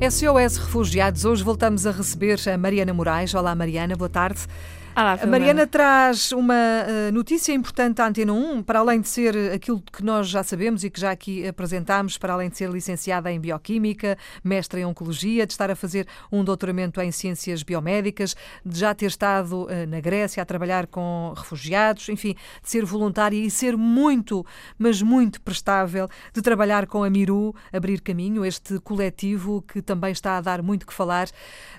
SOS Refugiados, hoje voltamos a receber a Mariana Moraes. Olá, Mariana, boa tarde. Olá, a Mariana traz uma uh, notícia importante à Antena 1, para além de ser aquilo que nós já sabemos e que já aqui apresentámos, para além de ser licenciada em Bioquímica, mestre em Oncologia, de estar a fazer um doutoramento em Ciências Biomédicas, de já ter estado uh, na Grécia a trabalhar com refugiados, enfim, de ser voluntária e ser muito, mas muito prestável, de trabalhar com a Miru, Abrir Caminho, este coletivo que também está a dar muito que falar.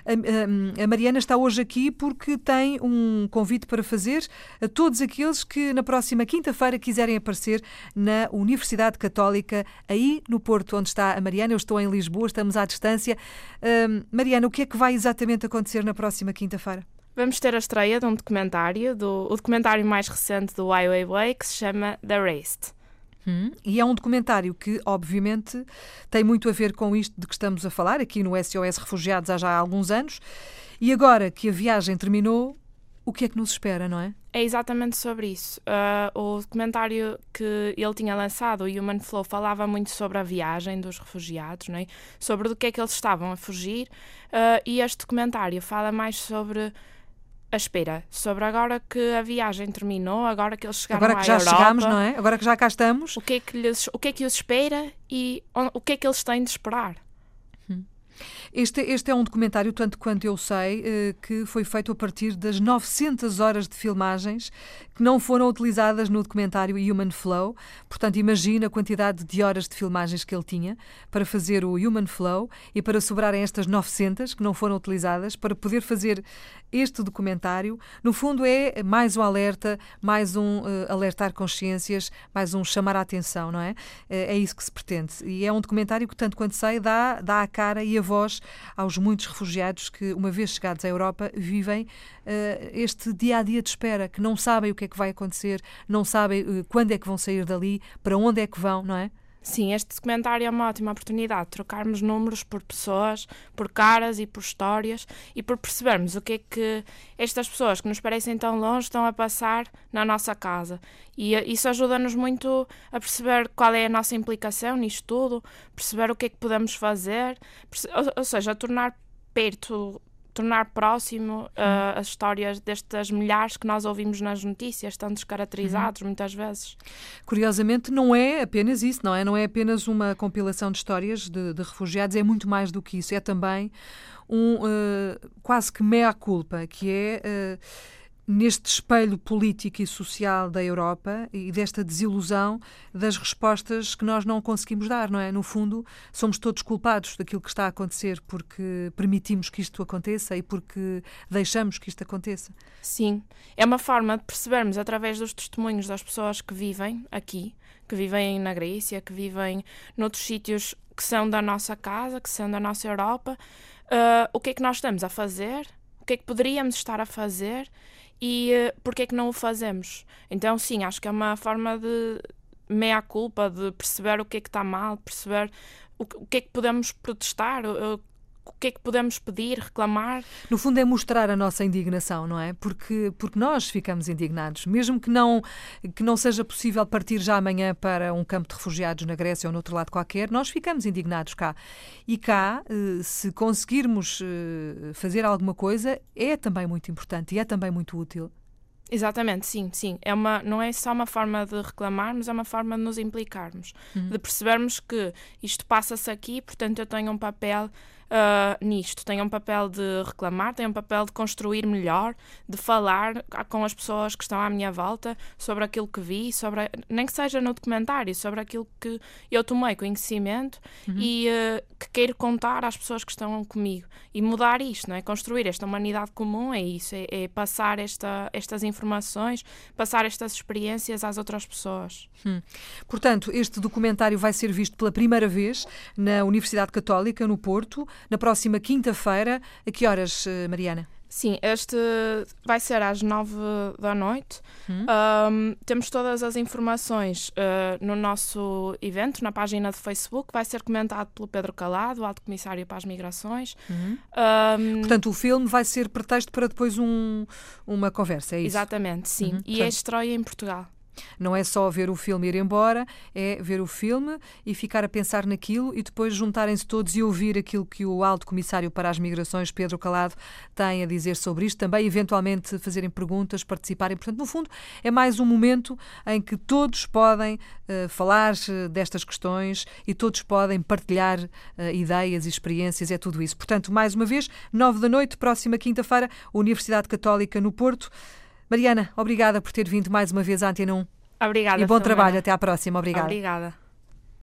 a, a, a Mariana está hoje aqui porque tem um um convite para fazer a todos aqueles que na próxima quinta-feira quiserem aparecer na Universidade Católica, aí no Porto, onde está a Mariana. Eu estou em Lisboa, estamos à distância. Uh, Mariana, o que é que vai exatamente acontecer na próxima quinta-feira? Vamos ter a estreia de um documentário, do, o documentário mais recente do Ai Weiwei, que se chama The Raced. Hum, e é um documentário que, obviamente, tem muito a ver com isto de que estamos a falar, aqui no SOS Refugiados há já alguns anos. E agora que a viagem terminou, o que é que nos espera, não é? É exatamente sobre isso. Uh, o documentário que ele tinha lançado, o Human Flow, falava muito sobre a viagem dos refugiados, não é? sobre do que é que eles estavam a fugir, uh, e este documentário fala mais sobre a espera, sobre agora que a viagem terminou, agora que eles chegaram agora que já Europa, chegamos, não é? Agora que já cá estamos. O que é que, lhes, o que, é que os espera e o que é que eles têm de esperar. Este, este é um documentário, tanto quanto eu sei, eh, que foi feito a partir das 900 horas de filmagens que não foram utilizadas no documentário Human Flow. Portanto, imagina a quantidade de horas de filmagens que ele tinha para fazer o Human Flow e para sobrarem estas 900 que não foram utilizadas para poder fazer este documentário. No fundo, é mais um alerta, mais um uh, alertar consciências, mais um chamar a atenção, não é? É isso que se pretende. E é um documentário que, tanto quanto sei, dá, dá a cara e a voz aos muitos refugiados que, uma vez chegados à Europa, vivem uh, este dia a dia de espera, que não sabem o que é que vai acontecer, não sabem uh, quando é que vão sair dali, para onde é que vão, não é? Sim, este documentário é uma ótima oportunidade de trocarmos números por pessoas, por caras e por histórias e por percebermos o que é que estas pessoas que nos parecem tão longe estão a passar na nossa casa. E eh, isso ajuda-nos muito a perceber qual é a nossa implicação nisto tudo, perceber o que é que podemos fazer, ou seja, tornar perto tornar próximo uh, as histórias destas milhares que nós ouvimos nas notícias, tão descaracterizados uhum. muitas vezes. Curiosamente, não é apenas isso, não é? Não é apenas uma compilação de histórias de, de refugiados, é muito mais do que isso. É também um uh, quase que meia-culpa, que é. Uh, neste espelho político e social da Europa e desta desilusão das respostas que nós não conseguimos dar, não é? No fundo, somos todos culpados daquilo que está a acontecer porque permitimos que isto aconteça e porque deixamos que isto aconteça. Sim, é uma forma de percebermos através dos testemunhos das pessoas que vivem aqui, que vivem na Grécia, que vivem noutros sítios que são da nossa casa, que são da nossa Europa, uh, o que é que nós estamos a fazer, o que é que poderíamos estar a fazer e uh, porque é que não o fazemos? Então, sim, acho que é uma forma de meia-culpa, de perceber o que é que está mal, perceber o, o que é que podemos protestar, o, o que é que podemos pedir, reclamar? No fundo é mostrar a nossa indignação, não é? Porque, porque nós ficamos indignados, mesmo que não, que não seja possível partir já amanhã para um campo de refugiados na Grécia ou no outro lado qualquer, nós ficamos indignados cá. E cá, eh, se conseguirmos eh, fazer alguma coisa, é também muito importante e é também muito útil. Exatamente, sim, sim. É uma, não é só uma forma de reclamarmos, é uma forma de nos implicarmos, uhum. de percebermos que isto passa-se aqui, portanto eu tenho um papel uh, nisto. Tem um papel de reclamar, tem um papel de construir melhor, de falar com as pessoas que estão à minha volta sobre aquilo que vi, sobre nem que seja no documentário, sobre aquilo que eu tomei conhecimento uhum. e uh, que quero contar às pessoas que estão comigo. E mudar isto, não é? Construir esta humanidade comum é isso, é, é passar esta, estas informações, passar estas experiências às outras pessoas. Hum. Portanto, este documentário vai ser visto pela primeira vez na Universidade Católica, no Porto na próxima quinta-feira. A que horas, eh, Mariana? Sim, este vai ser às nove da noite. Hum. Um, temos todas as informações uh, no nosso evento, na página de Facebook. Vai ser comentado pelo Pedro Calado, Alto Comissário para as Migrações. Hum. Um, Portanto, o filme vai ser pretexto para depois um, uma conversa, é isso? Exatamente, sim. Uhum. E é estreia em Portugal. Não é só ver o filme e ir embora, é ver o filme e ficar a pensar naquilo e depois juntarem-se todos e ouvir aquilo que o Alto Comissário para as Migrações, Pedro Calado, tem a dizer sobre isto. Também, eventualmente, fazerem perguntas, participarem. Portanto, no fundo, é mais um momento em que todos podem uh, falar eh, destas questões e todos podem partilhar uh, ideias e experiências. É tudo isso. Portanto, mais uma vez, nove da noite, próxima quinta-feira, Universidade Católica no Porto. Mariana, obrigada por ter vindo mais uma vez à Antena 1. Obrigada. E bom trabalho. Até à próxima. Obrigada. Obrigada.